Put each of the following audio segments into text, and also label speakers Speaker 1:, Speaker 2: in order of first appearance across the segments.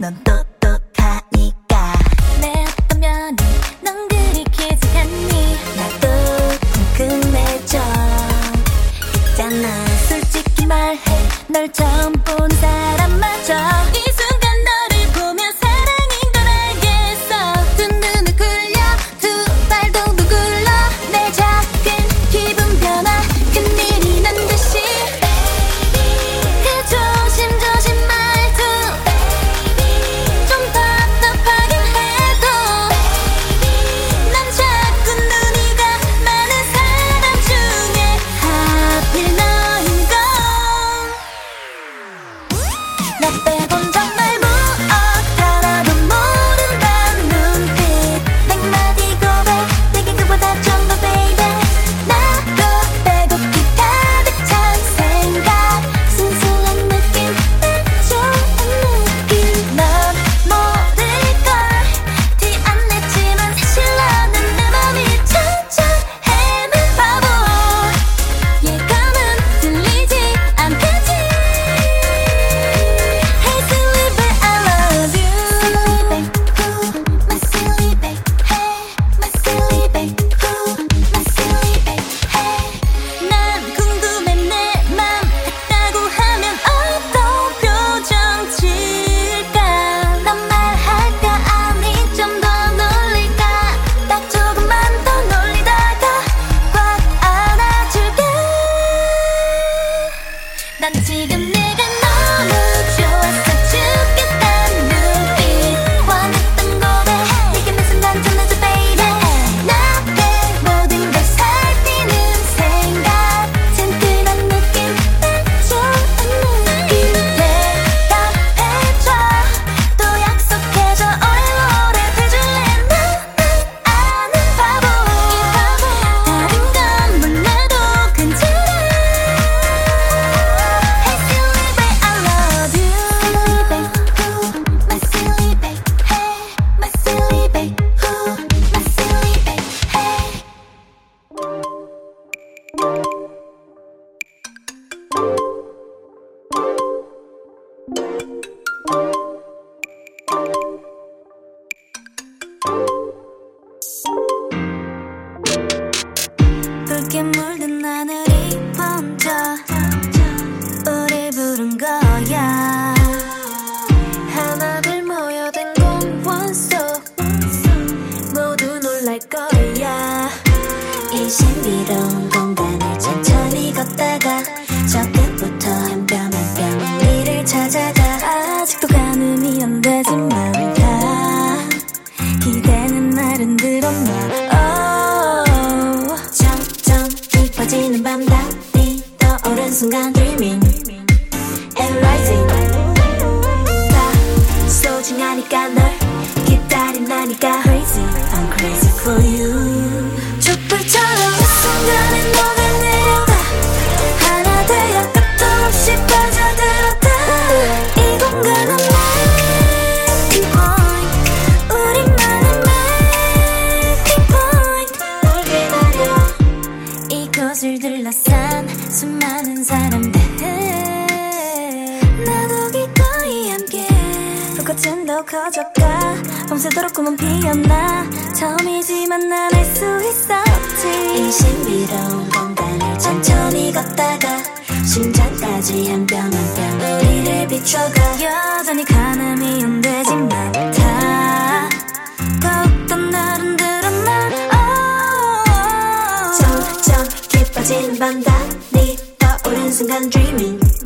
Speaker 1: 사실
Speaker 2: 새도록 꿈은 피었나? 처음이지만 난 알 수 있었지. 이 신비로운 공간을 천천히 걷다가 심장까지 한 뼘 한뼘 우리를 비춰가 여전히 가늠이 안 되지만 다. 더욱더 나른 드러나 oh, oh, oh. 점점 깊어지는 밤다 네 떠오른 순간 dreaming.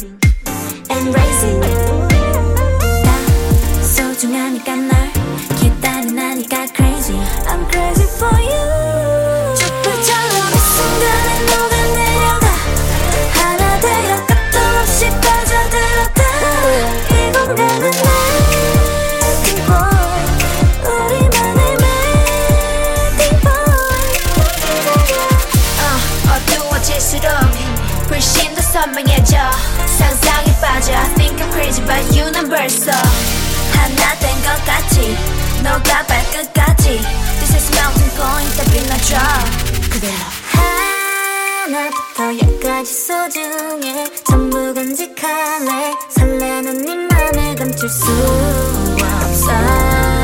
Speaker 3: 갈수록 불신 더 선명해져. 상상에 빠져. I think I'm crazy but you number so 하나 된 것 같이 너가 발끝까지. This is melting point 다 빛나줘 그대로
Speaker 2: 하나부터 열까지 소중해. 전부 간직할래. 설레는 네 맘을 감출 수 없어.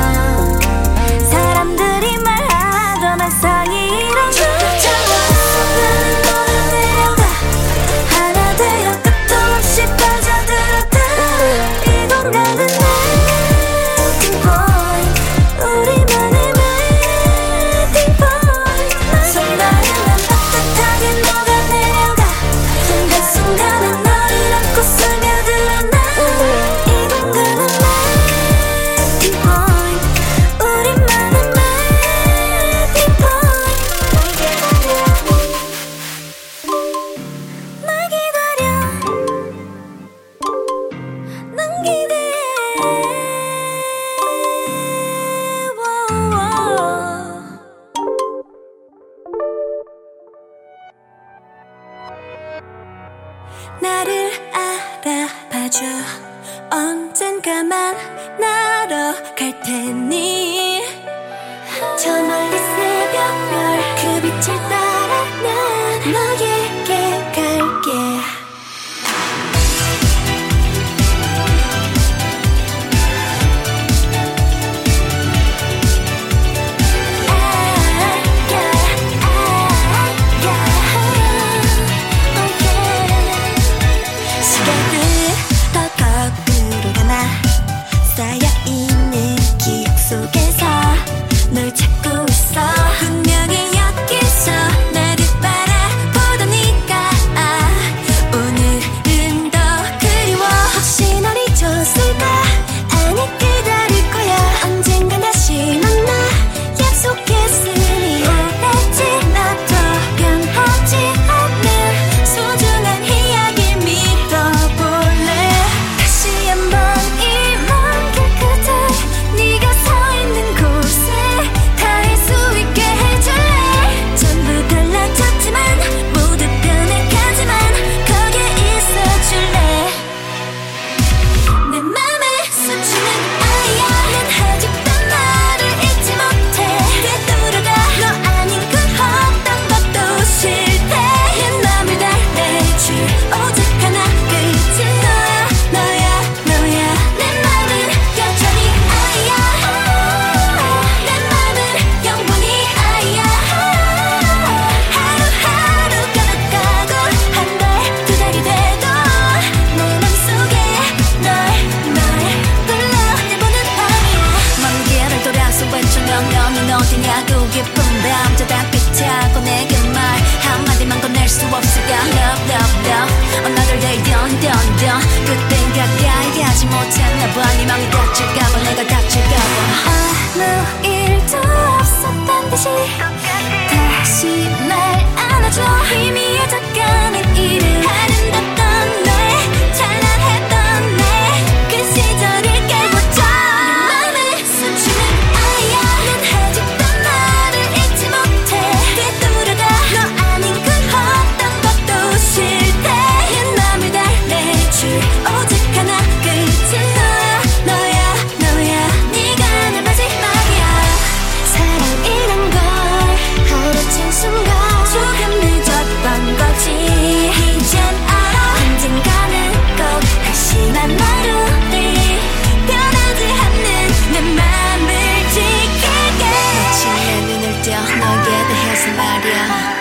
Speaker 2: 너에게 대해서 말이야.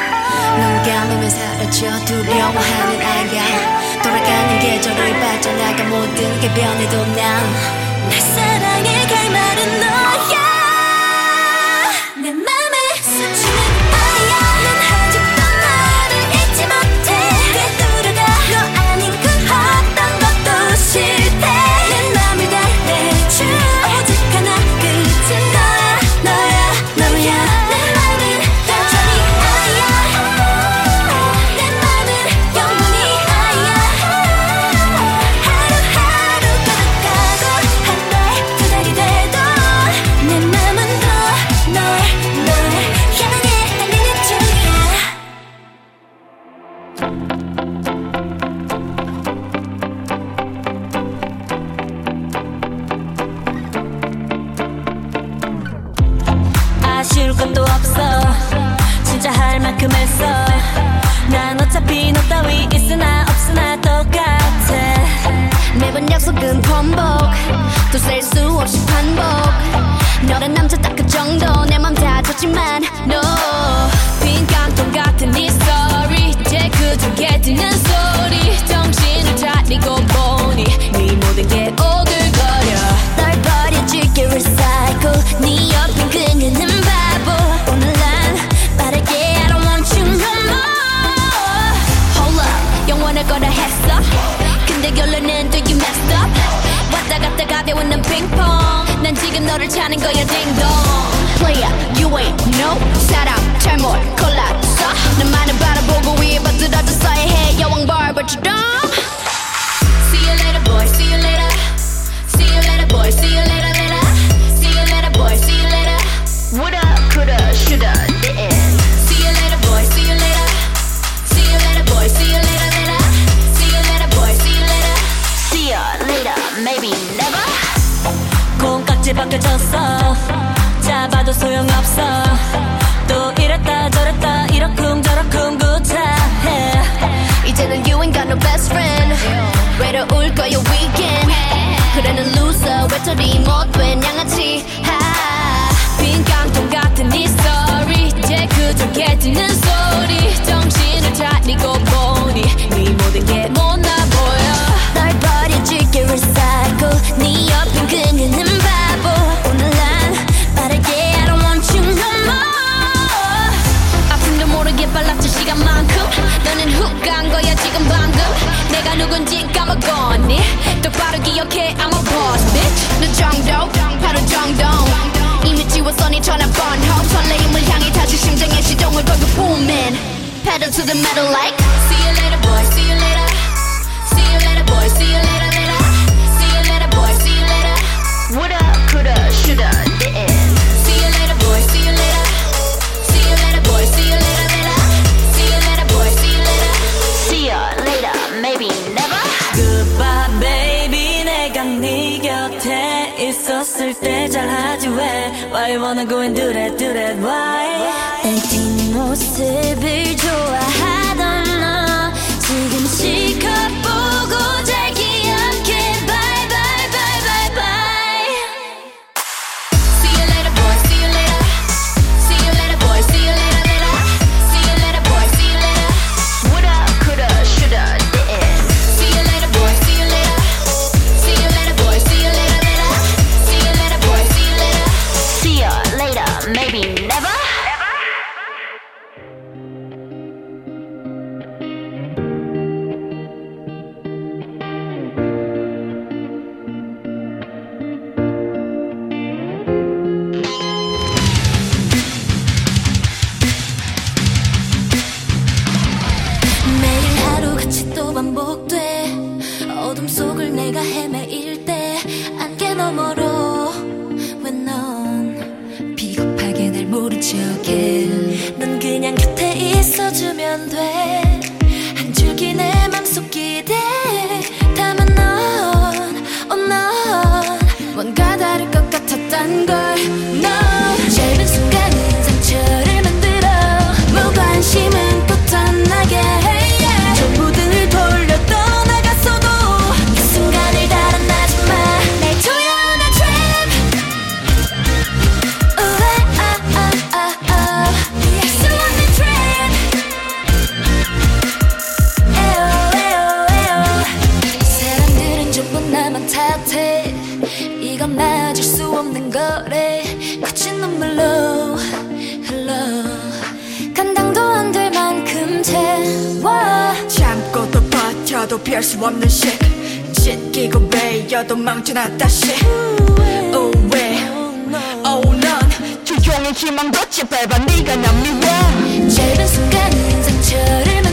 Speaker 3: 눈 감으면 사라져 두려워하는 아이야. 돌아가는 계절을 빠져나가 모든 게 변해도
Speaker 2: 난내 사랑에 갈 말은 너야.
Speaker 4: 희망도 짓밟아 네가 난 미워
Speaker 2: 짧은 순간 인상처럼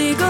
Speaker 2: she.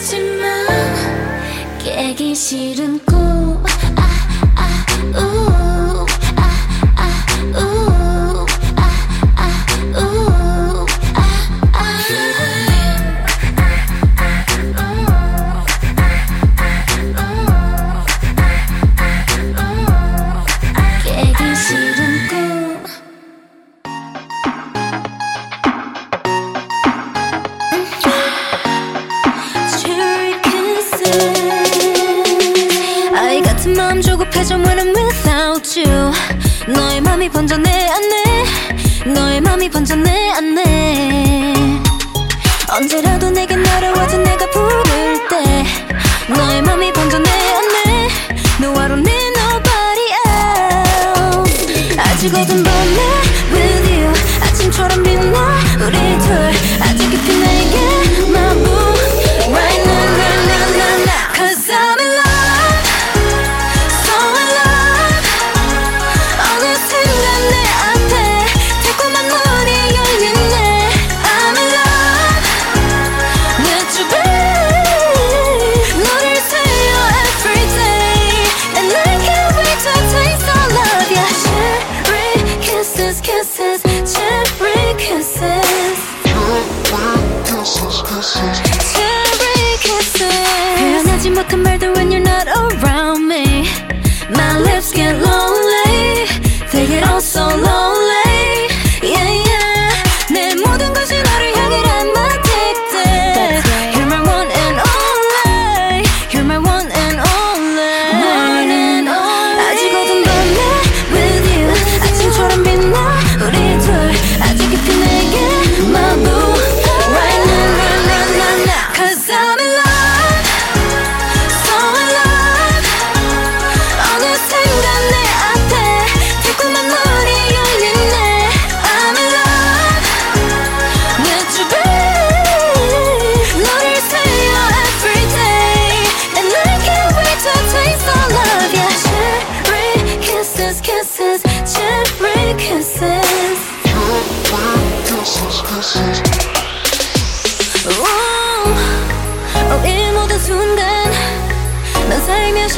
Speaker 2: 하지만
Speaker 1: 깨기 싫은 꿈.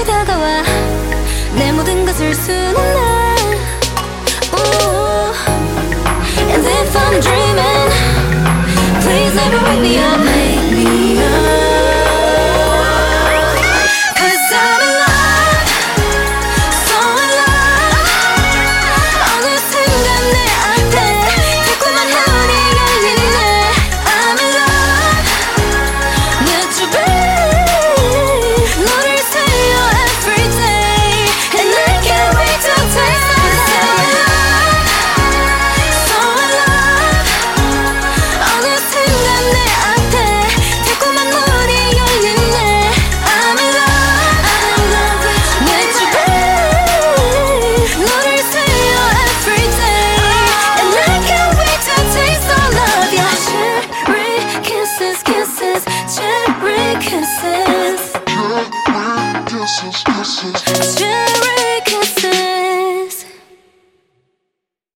Speaker 1: 없이
Speaker 2: 다가와 내 모든 것을 수놓는 날 And if I'm dreaming Please never wake me up